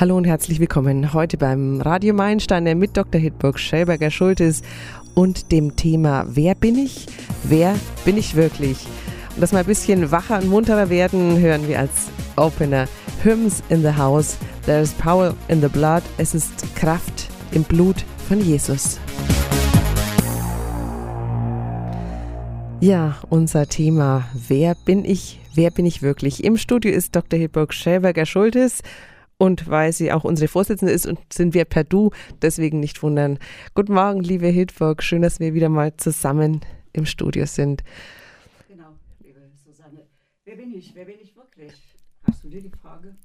Hallo und herzlich willkommen heute beim Radio Meilensteiner mit Dr. Hitburg Schellberger Schultes und dem Thema Wer bin ich? Wer bin ich wirklich? Und dass wir ein bisschen wacher und munterer werden, hören wir als Opener Hymns in the House. There is power in the blood. Es ist Kraft im Blut von Jesus. Ja, unser Thema Wer bin ich? Wer bin ich wirklich? Im Studio ist Dr. Hitburg Schellberger Schultes und weil sie auch unsere Vorsitzende ist und sind wir per Du, deswegen nicht wundern. Guten Morgen, liebe Hildburg, schön, dass wir wieder mal zusammen im Studio sind. Genau, liebe Susanne. Wer bin ich? Wer bin ich wirklich? Hast du dir die Frage?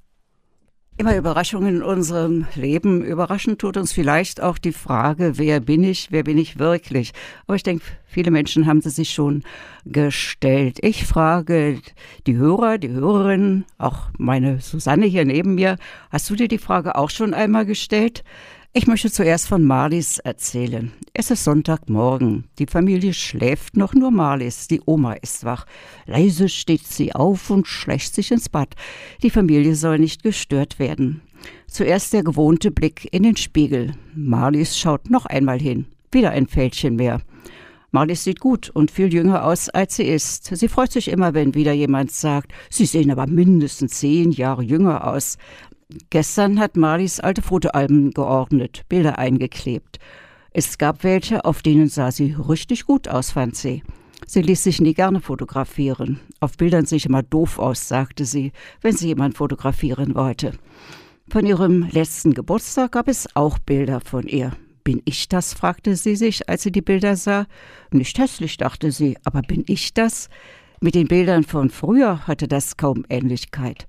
Immer Überraschungen in unserem Leben. Überraschend tut uns vielleicht auch die Frage, wer bin ich, wer bin ich wirklich? Aber ich denke, viele Menschen haben sie sich schon gestellt. Ich frage die Hörer, die Hörerinnen, auch meine Susanne hier neben mir, hast du dir die Frage auch schon einmal gestellt? Ich möchte zuerst von Marlies erzählen. Es ist Sonntagmorgen. Die Familie schläft noch, nur Marlies. Die Oma ist wach. Leise steht sie auf und schleicht sich ins Bad. Die Familie soll nicht gestört werden. Zuerst der gewohnte Blick in den Spiegel. Marlies schaut noch einmal hin. Wieder ein Fältchen mehr. Marlies sieht gut und viel jünger aus, als sie ist. Sie freut sich immer, wenn wieder jemand sagt, Sie sehen aber mindestens zehn Jahre jünger aus. Gestern hat Marlies alte Fotoalben geordnet, Bilder eingeklebt. Es gab welche, auf denen sah sie richtig gut aus, fand sie. Sie ließ sich nie gerne fotografieren. Auf Bildern sehe ich immer doof aus, sagte sie, wenn sie jemand fotografieren wollte. Von ihrem letzten Geburtstag gab es auch Bilder von ihr. Bin ich das? fragte sie sich, als sie die Bilder sah. Nicht hässlich, dachte sie, aber bin ich das? Mit den Bildern von früher hatte das kaum Ähnlichkeit.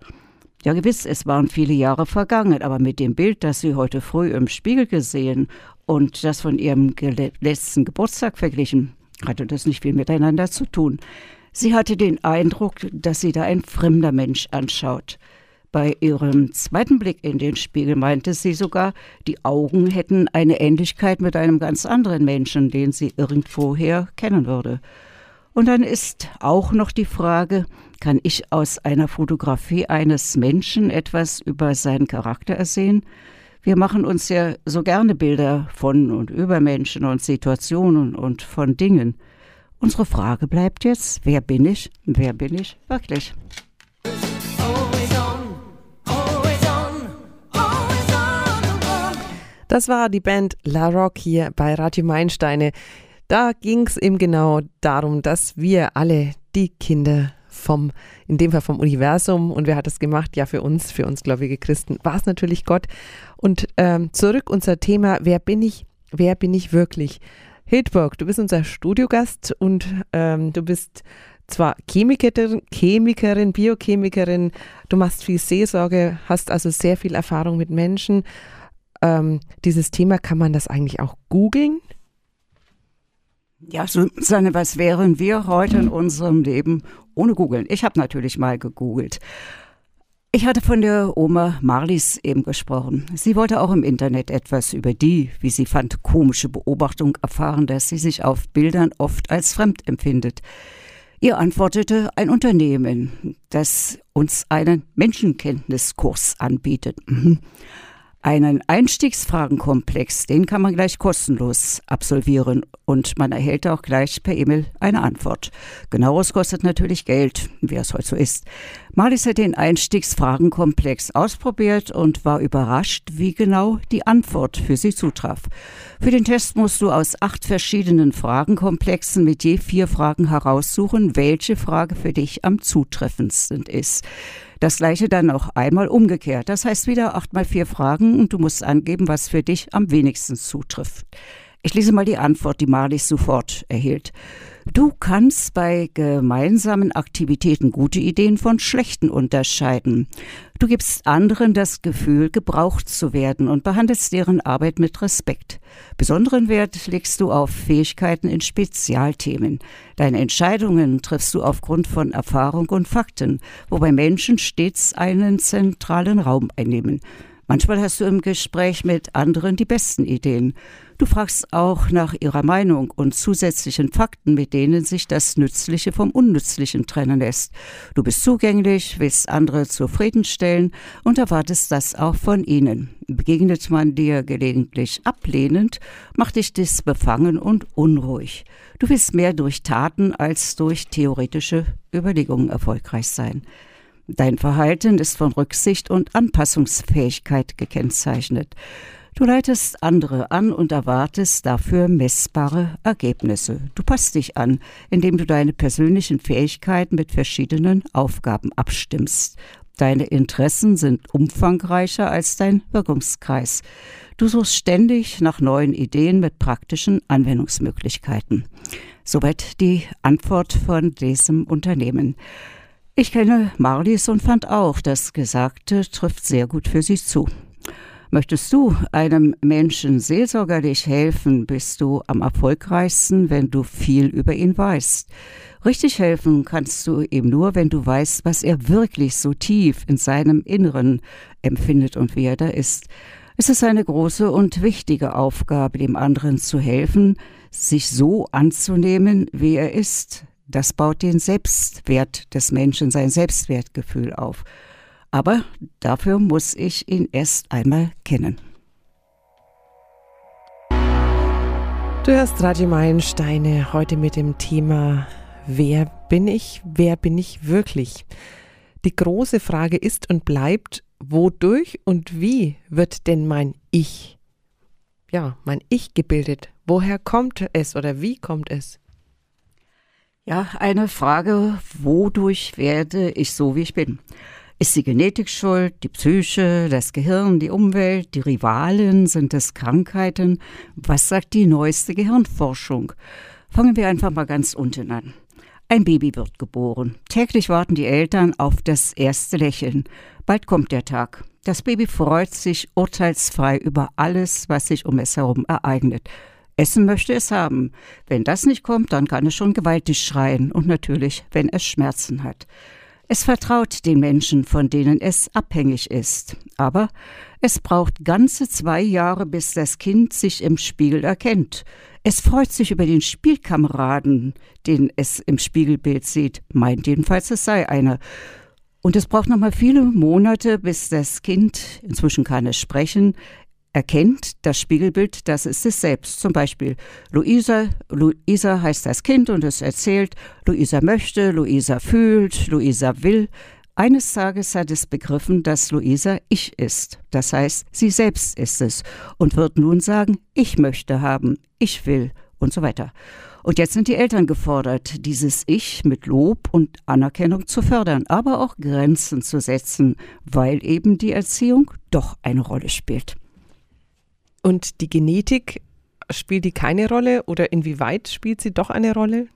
Ja gewiss, es waren viele Jahre vergangen, aber mit dem Bild, das sie heute früh im Spiegel gesehen und das von ihrem letzten Geburtstag verglichen, hatte das nicht viel miteinander zu tun. Sie hatte den Eindruck, dass sie da ein fremder Mensch anschaut. Bei ihrem zweiten Blick in den Spiegel meinte sie sogar, die Augen hätten eine Ähnlichkeit mit einem ganz anderen Menschen, den sie irgendwoher kennen würde. Und dann ist auch noch die Frage, kann ich aus einer Fotografie eines Menschen etwas über seinen Charakter ersehen? Wir machen uns ja so gerne Bilder von und über Menschen und Situationen und von Dingen. Unsere Frage bleibt jetzt, wer bin ich? Wer bin ich wirklich? Das war die Band La Rock hier bei Radio Meilensteine. Da ging es eben genau darum, dass wir alle die Kinder vom, in dem Fall vom Universum, und wer hat das gemacht? Ja, für uns, für uns gläubige Christen, war es natürlich Gott. Und ähm, zurück unser Thema, wer bin ich? Wer bin ich wirklich? Hildburg, du bist unser Studiogast und ähm, du bist zwar Chemikerin, Chemikerin, Biochemikerin, du machst viel Seelsorge, hast also sehr viel Erfahrung mit Menschen. Ähm, dieses Thema, kann man das eigentlich auch googeln? Ja, Susanne, was wären wir heute in unserem Leben ohne googeln? Ich habe natürlich mal gegoogelt. Ich hatte von der Oma Marlies eben gesprochen. Sie wollte auch im Internet etwas über die, wie sie fand, komische Beobachtung erfahren, dass sie sich auf Bildern oft als fremd empfindet. Ihr antwortete ein Unternehmen, das uns einen Menschenkenntniskurs anbietet. Einen Einstiegsfragenkomplex, den kann man gleich kostenlos absolvieren und man erhält auch gleich per E-Mail eine Antwort. Genaueres kostet natürlich Geld, wie es heute so ist. Marlies hat den Einstiegsfragenkomplex ausprobiert und war überrascht, wie genau die Antwort für sie zutraf. Für den Test musst du aus acht verschiedenen Fragenkomplexen mit je vier Fragen heraussuchen, welche Frage für dich am zutreffendsten ist. Das gleiche dann noch einmal umgekehrt. Das heißt wieder acht mal vier Fragen und du musst angeben, was für dich am wenigsten zutrifft. Ich lese mal die Antwort, die Marlies sofort erhielt. Du kannst bei gemeinsamen Aktivitäten gute Ideen von schlechten unterscheiden. Du gibst anderen das Gefühl, gebraucht zu werden und behandelst deren Arbeit mit Respekt. Besonderen Wert legst du auf Fähigkeiten in Spezialthemen. Deine Entscheidungen triffst du aufgrund von Erfahrung und Fakten, wobei Menschen stets einen zentralen Raum einnehmen. Manchmal hast du im Gespräch mit anderen die besten Ideen. Du fragst auch nach ihrer Meinung und zusätzlichen Fakten, mit denen sich das Nützliche vom Unnützlichen trennen lässt. Du bist zugänglich, willst andere zufriedenstellen und erwartest das auch von ihnen. Begegnet man dir gelegentlich ablehnend, macht dich dies befangen und unruhig. Du willst mehr durch Taten als durch theoretische Überlegungen erfolgreich sein. Dein Verhalten ist von Rücksicht und Anpassungsfähigkeit gekennzeichnet. Du leitest andere an und erwartest dafür messbare Ergebnisse. Du passt dich an, indem du deine persönlichen Fähigkeiten mit verschiedenen Aufgaben abstimmst. Deine Interessen sind umfangreicher als dein Wirkungskreis. Du suchst ständig nach neuen Ideen mit praktischen Anwendungsmöglichkeiten. Soweit die Antwort von diesem Unternehmen. Ich kenne Marlies und fand auch, das Gesagte trifft sehr gut für sie zu. Möchtest du einem Menschen seelsorgerlich helfen, bist du am erfolgreichsten, wenn du viel über ihn weißt. Richtig helfen kannst du ihm nur, wenn du weißt, was er wirklich so tief in seinem Inneren empfindet und wie er da ist. Es ist eine große und wichtige Aufgabe, dem anderen zu helfen, sich so anzunehmen, wie er ist, das baut den Selbstwert des Menschen, sein Selbstwertgefühl auf. Aber dafür muss ich ihn erst einmal kennen. Du hörst Radio Meilensteine heute mit dem Thema Wer bin ich? Wer bin ich wirklich? Die große Frage ist und bleibt, wodurch und wie wird denn mein Ich, ja, mein Ich gebildet? Woher kommt es oder wie kommt es? Ja, eine Frage, wodurch werde ich so, wie ich bin? Ist die Genetik schuld, die Psyche, das Gehirn, die Umwelt, die Rivalen, sind es Krankheiten? Was sagt die neueste Gehirnforschung? Fangen wir einfach mal ganz unten an. Ein Baby wird geboren. Täglich warten die Eltern auf das erste Lächeln. Bald kommt der Tag. Das Baby freut sich urteilsfrei über alles, was sich um es herum ereignet. Essen möchte es haben. Wenn das nicht kommt, dann kann es schon gewaltig schreien und natürlich, wenn es Schmerzen hat. Es vertraut den Menschen, von denen es abhängig ist. Aber es braucht ganze zwei Jahre, bis das Kind sich im Spiegel erkennt. Es freut sich über den Spielkameraden, den es im Spiegelbild sieht, meint jedenfalls, es sei einer. Und es braucht nochmal viele Monate, bis das Kind, inzwischen kann es sprechen, erkennt das Spiegelbild, das ist es selbst. Zum Beispiel Luisa, Luisa heißt das Kind und es erzählt, Luisa möchte, Luisa fühlt, Luisa will. Eines Tages hat es begriffen, dass Luisa ich ist. Das heißt, sie selbst ist es und wird nun sagen, ich möchte haben, ich will und so weiter. Und jetzt sind die Eltern gefordert, dieses Ich mit Lob und Anerkennung zu fördern, aber auch Grenzen zu setzen, weil eben die Erziehung doch eine Rolle spielt. Und die Genetik, spielt die keine Rolle oder inwieweit spielt sie doch eine Rolle?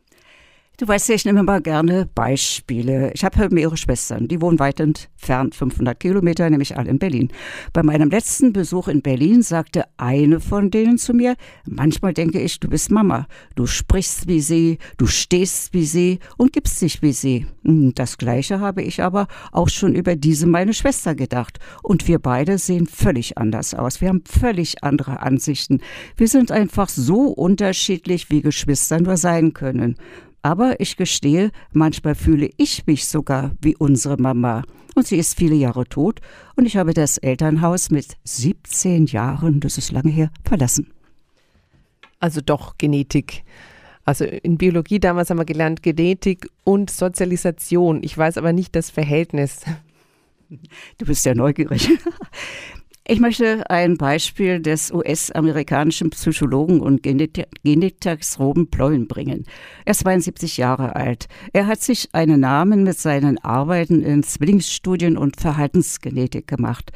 Du weißt ja, ich nehme mal gerne Beispiele. Ich habe mehrere Schwestern, die wohnen weit entfernt, 500 Kilometer, nämlich alle in Berlin. Bei meinem letzten Besuch in Berlin sagte eine von denen zu mir, manchmal denke ich, du bist Mama. Du sprichst wie sie, du stehst wie sie und gibst dich wie sie. Hm, das Gleiche habe ich aber auch schon über diese meine Schwester gedacht. Und wir beide sehen völlig anders aus. Wir haben völlig andere Ansichten. Wir sind einfach so unterschiedlich, wie Geschwister nur sein können. Aber ich gestehe, manchmal fühle ich mich sogar wie unsere Mama. Und sie ist viele Jahre tot und ich habe das Elternhaus mit 17 Jahren, das ist lange her, verlassen. Also doch Genetik. Also in Biologie damals haben wir gelernt Genetik und Sozialisation. Ich weiß aber nicht das Verhältnis. Du bist ja neugierig. Ich möchte ein Beispiel des US-amerikanischen Psychologen und Genetikers Robin Ploin bringen. Er ist 72 Jahre alt. Er hat sich einen Namen mit seinen Arbeiten in Zwillingsstudien und Verhaltensgenetik gemacht.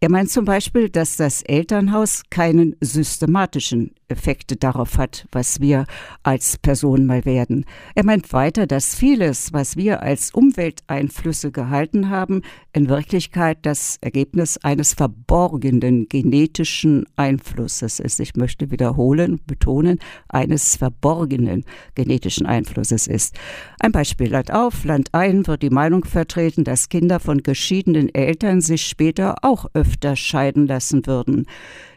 Er meint zum Beispiel, dass das Elternhaus keinen systematischen Effekte darauf hat, was wir als Person mal werden. Er meint weiter, dass vieles, was wir als Umwelteinflüsse gehalten haben, in Wirklichkeit das Ergebnis eines verborgenen genetischen Einflusses ist. Ich möchte wiederholen, betonen, eines verborgenen genetischen Einflusses ist. Ein Beispiel Land auf, Land ein wird die Meinung vertreten, dass Kinder von geschiedenen Eltern sich später auch öfter scheiden lassen würden.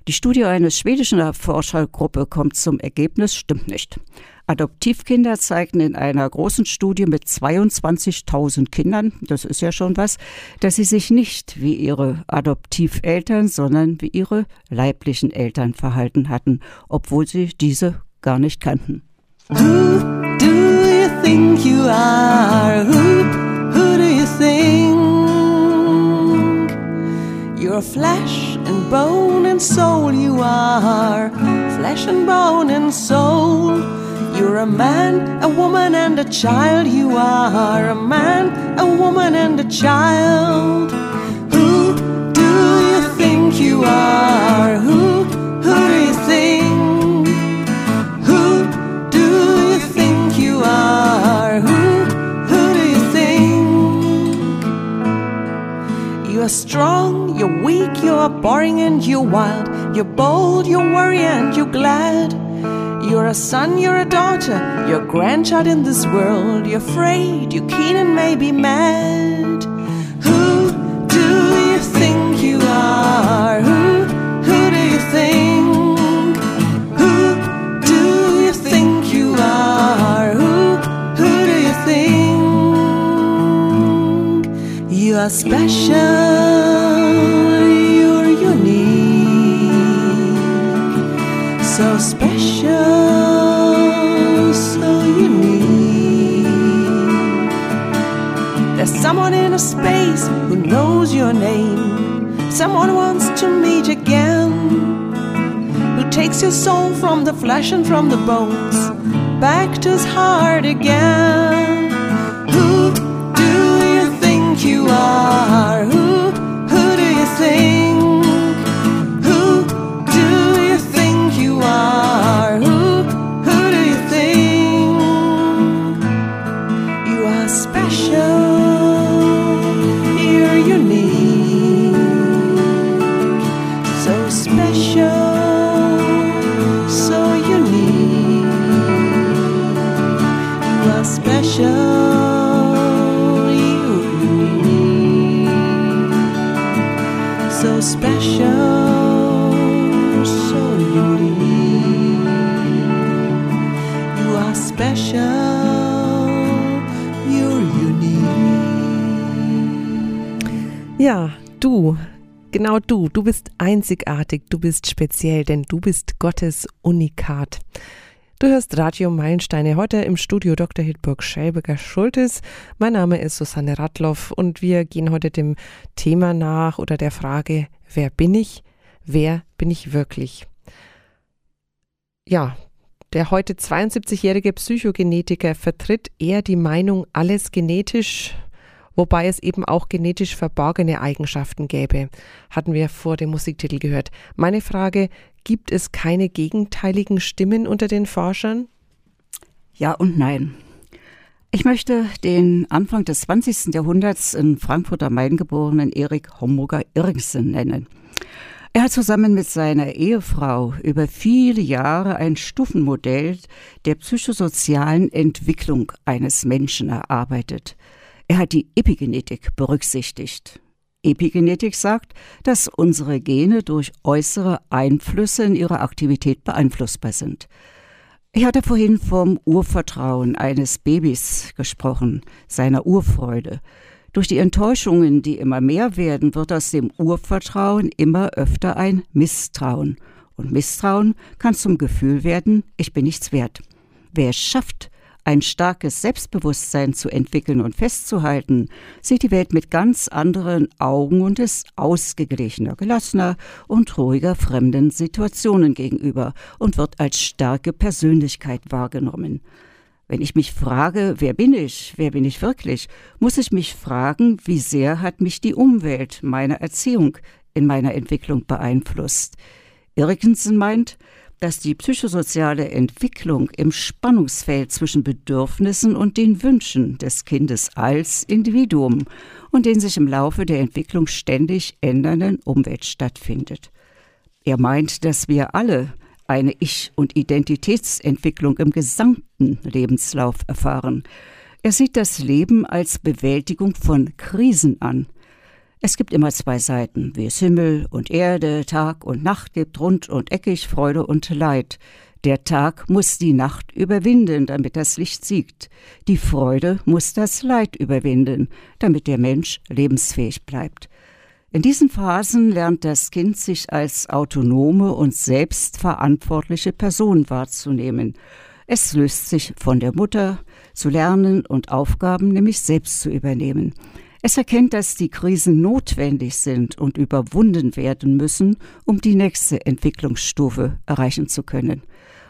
Die Studie eines schwedischen Forschergruppe kommt zum Ergebnis, stimmt nicht. Adoptivkinder zeigten in einer großen Studie mit 22.000 Kindern, das ist ja schon was, dass sie sich nicht wie ihre Adoptiveltern, sondern wie ihre leiblichen Eltern verhalten hatten, obwohl sie diese gar nicht kannten. Who do you think you are? Who, who do you think? You're flesh and bone and soul, you are. Flesh and bone and soul. You're a man, a woman, and a child. You are a man, a woman, and a child. Who do you think you are? Strong, you're weak, you're boring, and you're wild. You're bold, you're worried, and you're glad. You're a son, you're a daughter, you're a grandchild in this world. You're afraid, you're keen, and maybe mad. Who do you think you are? Who, who do you think? You are special, you're unique, so special, so unique. There's someone in a space who knows your name, someone wants to meet again, who takes your soul from the flesh and from the bones. Back to his heart again. Are? Who, who do you think? Du, bist einzigartig, du bist speziell, denn du bist Gottes Unikat. Du hörst Radio Meilensteine heute im Studio Dr. Hildburg Schelberger Schultes. Mein Name ist Susanne Radloff und wir gehen heute dem Thema nach oder der Frage, wer bin ich? Wer bin ich wirklich? Ja, der heute 72-jährige Psychogenetiker vertritt eher die Meinung, alles genetisch, wobei es eben auch genetisch verborgene Eigenschaften gäbe, hatten wir vor dem Musiktitel gehört. Meine Frage, gibt es keine gegenteiligen Stimmen unter den Forschern? Ja und nein. Ich möchte den Anfang des 20. Jahrhunderts in Frankfurt am Main geborenen Erik Homburger Irgsen nennen. Er hat zusammen mit seiner Ehefrau über viele Jahre ein Stufenmodell der psychosozialen Entwicklung eines Menschen erarbeitet. Er hat die Epigenetik berücksichtigt. Epigenetik sagt, dass unsere Gene durch äußere Einflüsse in ihrer Aktivität beeinflussbar sind. Ich hatte vorhin vom Urvertrauen eines Babys gesprochen, seiner Urfreude. Durch die Enttäuschungen, die immer mehr werden, wird aus dem Urvertrauen immer öfter ein Misstrauen. Und Misstrauen kann zum Gefühl werden, ich bin nichts wert. Wer es schafft, ein starkes Selbstbewusstsein zu entwickeln und festzuhalten, sieht die Welt mit ganz anderen Augen und ist ausgeglichener, gelassener und ruhiger fremden Situationen gegenüber und wird als starke Persönlichkeit wahrgenommen. Wenn ich mich frage, wer bin ich, wer bin ich wirklich, muss ich mich fragen, wie sehr hat mich die Umwelt, meine Erziehung in meiner Entwicklung beeinflusst. Erikensen meint, dass die psychosoziale Entwicklung im Spannungsfeld zwischen Bedürfnissen und den Wünschen des Kindes als Individuum und den sich im Laufe der Entwicklung ständig ändernden Umwelt stattfindet. Er meint, dass wir alle eine Ich- und Identitätsentwicklung im gesamten Lebenslauf erfahren. Er sieht das Leben als Bewältigung von Krisen an – es gibt immer zwei Seiten, wie es Himmel und Erde, Tag und Nacht gibt, rund und eckig, Freude und Leid. Der Tag muss die Nacht überwinden, damit das Licht siegt. Die Freude muss das Leid überwinden, damit der Mensch lebensfähig bleibt. In diesen Phasen lernt das Kind sich als autonome und selbstverantwortliche Person wahrzunehmen. Es löst sich von der Mutter, zu lernen und Aufgaben nämlich selbst zu übernehmen. Es erkennt, dass die Krisen notwendig sind und überwunden werden müssen, um die nächste Entwicklungsstufe erreichen zu können.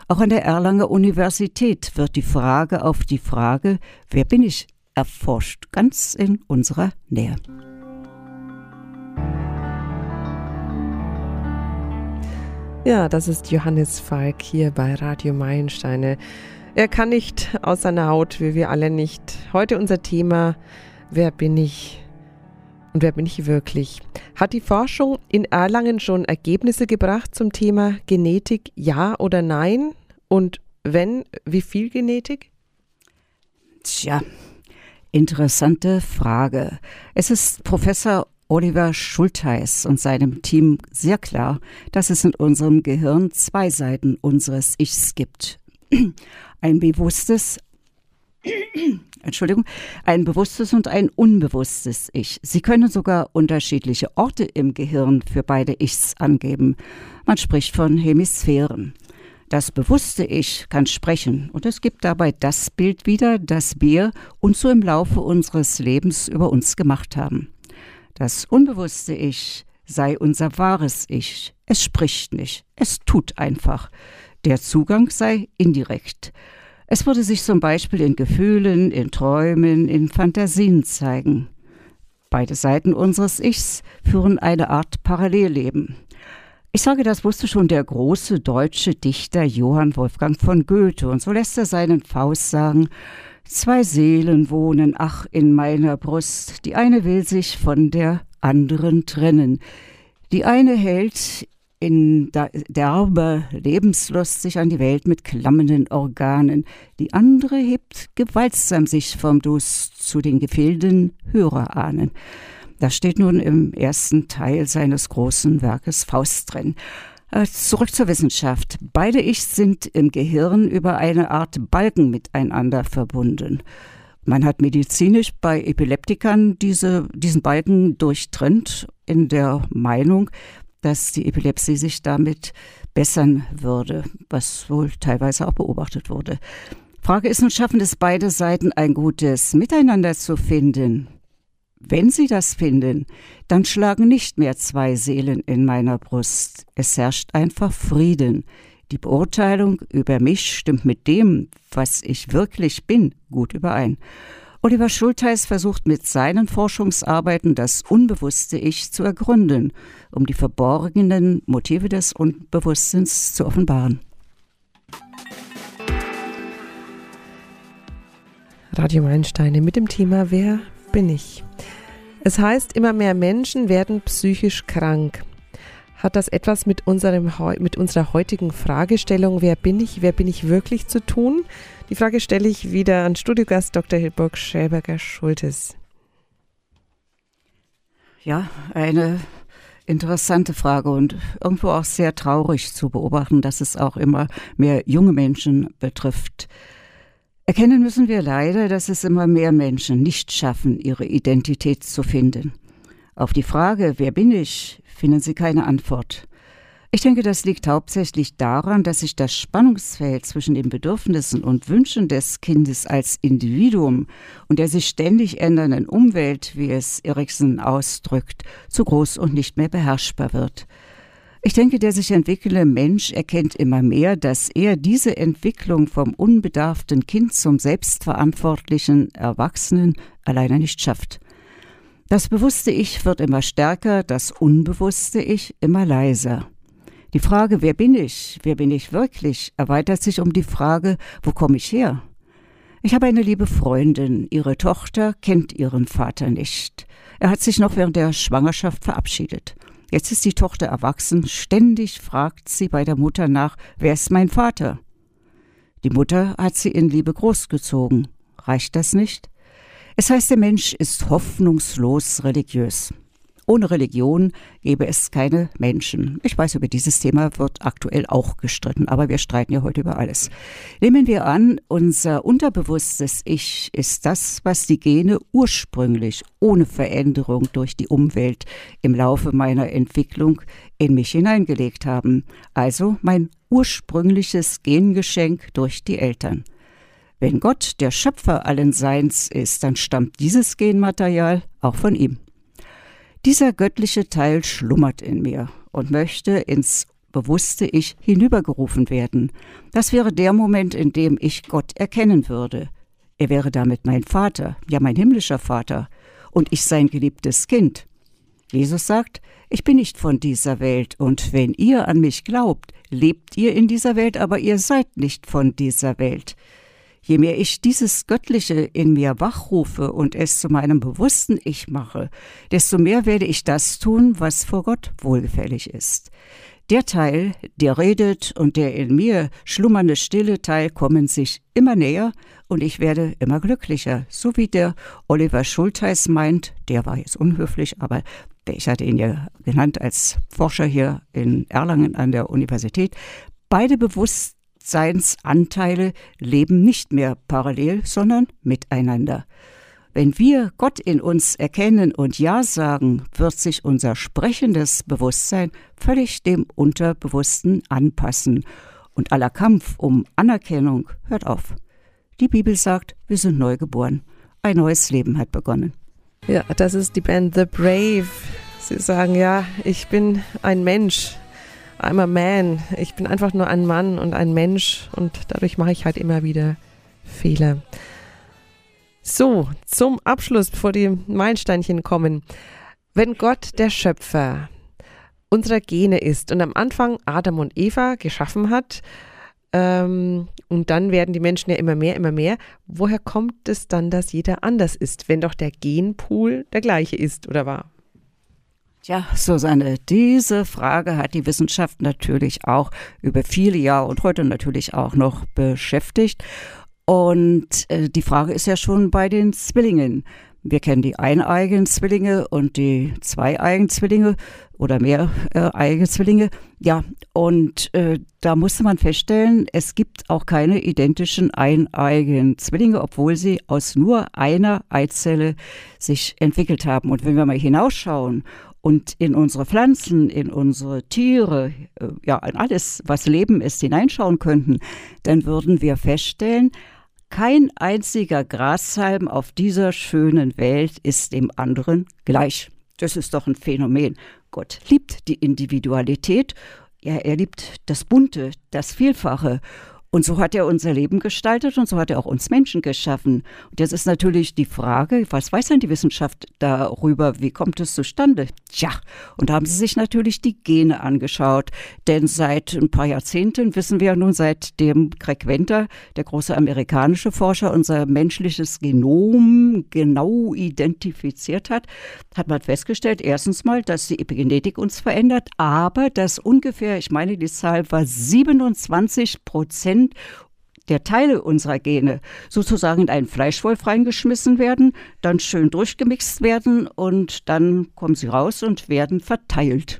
Auch an der Erlanger Universität wird die Frage auf die Frage, wer bin ich, erforscht, ganz in unserer Nähe. Ja, das ist Johannes Falk hier bei Radio Meilensteine. Er kann nicht aus seiner Haut, wie wir alle nicht. Heute unser Thema Wer bin ich und wer bin ich wirklich? Hat die Forschung in Erlangen schon Ergebnisse gebracht zum Thema Genetik, ja oder nein? Und wenn, wie viel Genetik? Tja, interessante Frage. Es ist Professor Oliver Schultheiß und seinem Team sehr klar, dass es in unserem Gehirn zwei Seiten unseres Ichs gibt. Ein bewusstes, Entschuldigung, ein bewusstes und ein unbewusstes Ich. Sie können sogar unterschiedliche Orte im Gehirn für beide Ichs angeben. Man spricht von Hemisphären. Das bewusste Ich kann sprechen und es gibt dabei das Bild wieder, das wir uns so im Laufe unseres Lebens über uns gemacht haben. Das unbewusste Ich sei unser wahres Ich. Es spricht nicht, es tut einfach. Der Zugang sei indirekt. Es würde sich zum Beispiel in Gefühlen, in Träumen, in Fantasien zeigen. Beide Seiten unseres Ichs führen eine Art Parallelleben. Ich sage, das wusste schon der große deutsche Dichter Johann Wolfgang von Goethe, und so lässt er seinen Faust sagen, Zwei Seelen wohnen, ach, in meiner Brust, die eine will sich von der anderen trennen. Die eine hält in derber Lebenslust sich an die Welt mit klammenden Organen. Die andere hebt gewaltsam sich vom Dus zu den Gefilden höherer Ahnen. Das steht nun im ersten Teil seines großen Werkes Faust drin. Äh, zurück zur Wissenschaft. Beide Ichs sind im Gehirn über eine Art Balken miteinander verbunden. Man hat medizinisch bei Epileptikern diese, diesen Balken durchtrennt in der Meinung, dass die Epilepsie sich damit bessern würde, was wohl teilweise auch beobachtet wurde. Frage ist nun, schaffen es beide Seiten ein gutes Miteinander zu finden? Wenn sie das finden, dann schlagen nicht mehr zwei Seelen in meiner Brust. Es herrscht einfach Frieden. Die Beurteilung über mich stimmt mit dem, was ich wirklich bin, gut überein. Oliver Schultheiß versucht mit seinen Forschungsarbeiten das unbewusste Ich zu ergründen, um die verborgenen Motive des Unbewusstseins zu offenbaren. Radio Meilensteine mit dem Thema Wer bin ich? Es heißt, immer mehr Menschen werden psychisch krank. Hat das etwas mit, unserem, mit unserer heutigen Fragestellung, wer bin ich, wer bin ich wirklich zu tun? Die Frage stelle ich wieder an Studiogast Dr. Hilburg Schäberger-Schultes. Ja, eine interessante Frage und irgendwo auch sehr traurig zu beobachten, dass es auch immer mehr junge Menschen betrifft. Erkennen müssen wir leider, dass es immer mehr Menschen nicht schaffen, ihre Identität zu finden. Auf die Frage, wer bin ich, finden sie keine Antwort. Ich denke, das liegt hauptsächlich daran, dass sich das Spannungsfeld zwischen den Bedürfnissen und Wünschen des Kindes als Individuum und der sich ständig ändernden Umwelt, wie es Erikson ausdrückt, zu groß und nicht mehr beherrschbar wird. Ich denke, der sich entwickelnde Mensch erkennt immer mehr, dass er diese Entwicklung vom unbedarften Kind zum selbstverantwortlichen Erwachsenen alleine nicht schafft. Das bewusste Ich wird immer stärker, das unbewusste Ich immer leiser. Die Frage, wer bin ich, wer bin ich wirklich, erweitert sich um die Frage, wo komme ich her? Ich habe eine liebe Freundin, ihre Tochter kennt ihren Vater nicht. Er hat sich noch während der Schwangerschaft verabschiedet. Jetzt ist die Tochter erwachsen, ständig fragt sie bei der Mutter nach, wer ist mein Vater? Die Mutter hat sie in Liebe großgezogen. Reicht das nicht? Es heißt, der Mensch ist hoffnungslos religiös. Ohne Religion gäbe es keine Menschen. Ich weiß, über dieses Thema wird aktuell auch gestritten, aber wir streiten ja heute über alles. Nehmen wir an, unser unterbewusstes Ich ist das, was die Gene ursprünglich ohne Veränderung durch die Umwelt im Laufe meiner Entwicklung in mich hineingelegt haben. Also mein ursprüngliches Gengeschenk durch die Eltern. Wenn Gott der Schöpfer allen Seins ist, dann stammt dieses Genmaterial auch von ihm. Dieser göttliche Teil schlummert in mir und möchte ins bewusste Ich hinübergerufen werden. Das wäre der Moment, in dem ich Gott erkennen würde. Er wäre damit mein Vater, ja mein himmlischer Vater, und ich sein geliebtes Kind. Jesus sagt, ich bin nicht von dieser Welt, und wenn ihr an mich glaubt, lebt ihr in dieser Welt, aber ihr seid nicht von dieser Welt. Je mehr ich dieses Göttliche in mir wachrufe und es zu meinem bewussten Ich mache, desto mehr werde ich das tun, was vor Gott wohlgefällig ist. Der Teil, der redet und der in mir schlummernde stille Teil kommen sich immer näher und ich werde immer glücklicher. So wie der Oliver Schultheiß meint, der war jetzt unhöflich, aber ich hatte ihn ja genannt als Forscher hier in Erlangen an der Universität. Beide bewusst Bewusstseinsanteile leben nicht mehr parallel, sondern miteinander. Wenn wir Gott in uns erkennen und Ja sagen, wird sich unser sprechendes Bewusstsein völlig dem Unterbewussten anpassen und aller Kampf um Anerkennung hört auf. Die Bibel sagt, wir sind neu geboren. Ein neues Leben hat begonnen. Ja, das ist die Band The Brave. Sie sagen, ja, ich bin ein Mensch, I'm a man. Ich bin einfach nur ein Mann und ein Mensch und dadurch mache ich halt immer wieder Fehler. So, zum Abschluss, bevor die Meilensteinchen kommen. Wenn Gott der Schöpfer unserer Gene ist und am Anfang Adam und Eva geschaffen hat, ähm, und dann werden die Menschen ja immer mehr, immer mehr, woher kommt es dann, dass jeder anders ist, wenn doch der Genpool der gleiche ist oder war? Ja, Susanne, diese Frage hat die Wissenschaft natürlich auch über viele Jahre und heute natürlich auch noch beschäftigt. Und äh, die Frage ist ja schon bei den Zwillingen. Wir kennen die eineigen Zwillinge und die zweieigen Zwillinge oder mehr äh, Zwillinge. Ja, und äh, da musste man feststellen, es gibt auch keine identischen eineigen Zwillinge, obwohl sie aus nur einer Eizelle sich entwickelt haben. Und wenn wir mal hinausschauen und in unsere Pflanzen, in unsere Tiere, äh, ja, in alles, was Leben ist, hineinschauen könnten, dann würden wir feststellen, kein einziger Grashalm auf dieser schönen Welt ist dem anderen gleich. Das ist doch ein Phänomen. Gott liebt die Individualität. Ja, er liebt das Bunte, das Vielfache. Und so hat er unser Leben gestaltet und so hat er auch uns Menschen geschaffen. Und jetzt ist natürlich die Frage, was weiß denn die Wissenschaft darüber, wie kommt es zustande? Tja, und da haben sie sich natürlich die Gene angeschaut. Denn seit ein paar Jahrzehnten wissen wir ja nun, seitdem Greg Venter, der große amerikanische Forscher, unser menschliches Genom genau identifiziert hat, hat man festgestellt, erstens mal, dass die Epigenetik uns verändert, aber dass ungefähr, ich meine, die Zahl war 27 Prozent Prozent der Teile unserer Gene sozusagen in einen Fleischwolf reingeschmissen werden, dann schön durchgemixt werden und dann kommen sie raus und werden verteilt.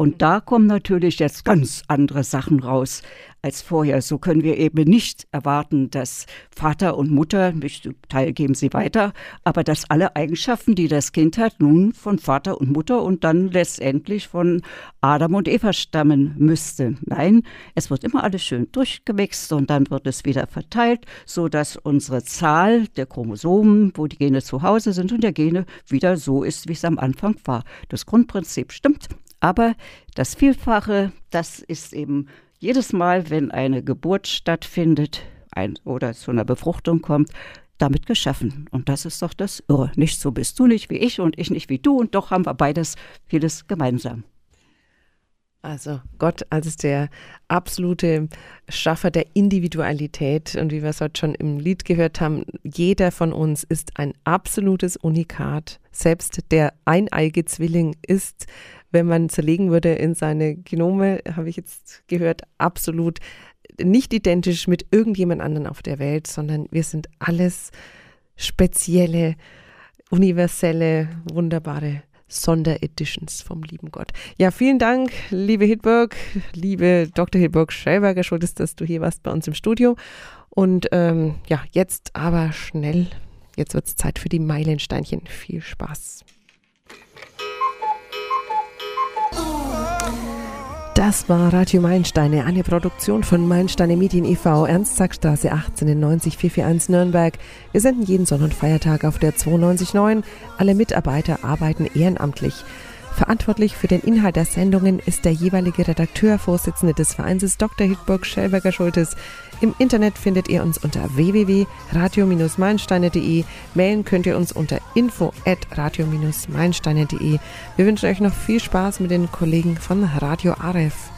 Und da kommen natürlich jetzt ganz andere Sachen raus als vorher. So können wir eben nicht erwarten, dass Vater und Mutter, nicht Teil geben sie weiter, aber dass alle Eigenschaften, die das Kind hat, nun von Vater und Mutter und dann letztendlich von Adam und Eva stammen müssten. Nein, es wird immer alles schön durchgemixt und dann wird es wieder verteilt, so dass unsere Zahl der Chromosomen, wo die Gene zu Hause sind und der Gene wieder so ist, wie es am Anfang war. Das Grundprinzip stimmt, aber das Vielfache, das ist eben jedes Mal, wenn eine Geburt stattfindet ein, oder zu einer Befruchtung kommt, damit geschaffen. Und das ist doch das Irre. Nicht so bist du nicht wie ich und ich nicht wie du und doch haben wir beides vieles gemeinsam. Also Gott als der absolute Schaffer der Individualität. Und wie wir es heute schon im Lied gehört haben, jeder von uns ist ein absolutes Unikat. Selbst der eineige Zwilling ist, wenn man zerlegen würde in seine Genome, habe ich jetzt gehört, absolut nicht identisch mit irgendjemand anderen auf der Welt, sondern wir sind alles spezielle, universelle, wunderbare Sondereditions vom lieben Gott. Ja, vielen Dank, liebe Hitburg, liebe Dr. Hitburg Schellberger, schuld dass du hier warst bei uns im Studio. Und ähm, ja, jetzt aber schnell, jetzt wird es Zeit für die Meilensteinchen. Viel Spaß. Das war Radio Meilensteine, eine Produktion von Meilensteine Medien e.V., Ernst-Zack-Straße 1890 441 Nürnberg. Wir senden jeden Sonn- und Feiertag auf der 929. Alle Mitarbeiter arbeiten ehrenamtlich. Verantwortlich für den Inhalt der Sendungen ist der jeweilige Redakteur, Vorsitzende des Vereins Dr. Hitburg Schellberger Schultes. Im Internet findet ihr uns unter www.radio-meilensteine.de. Mailen könnt ihr uns unter info@radio-meilensteine.de. Wir wünschen euch noch viel Spaß mit den Kollegen von Radio Aref.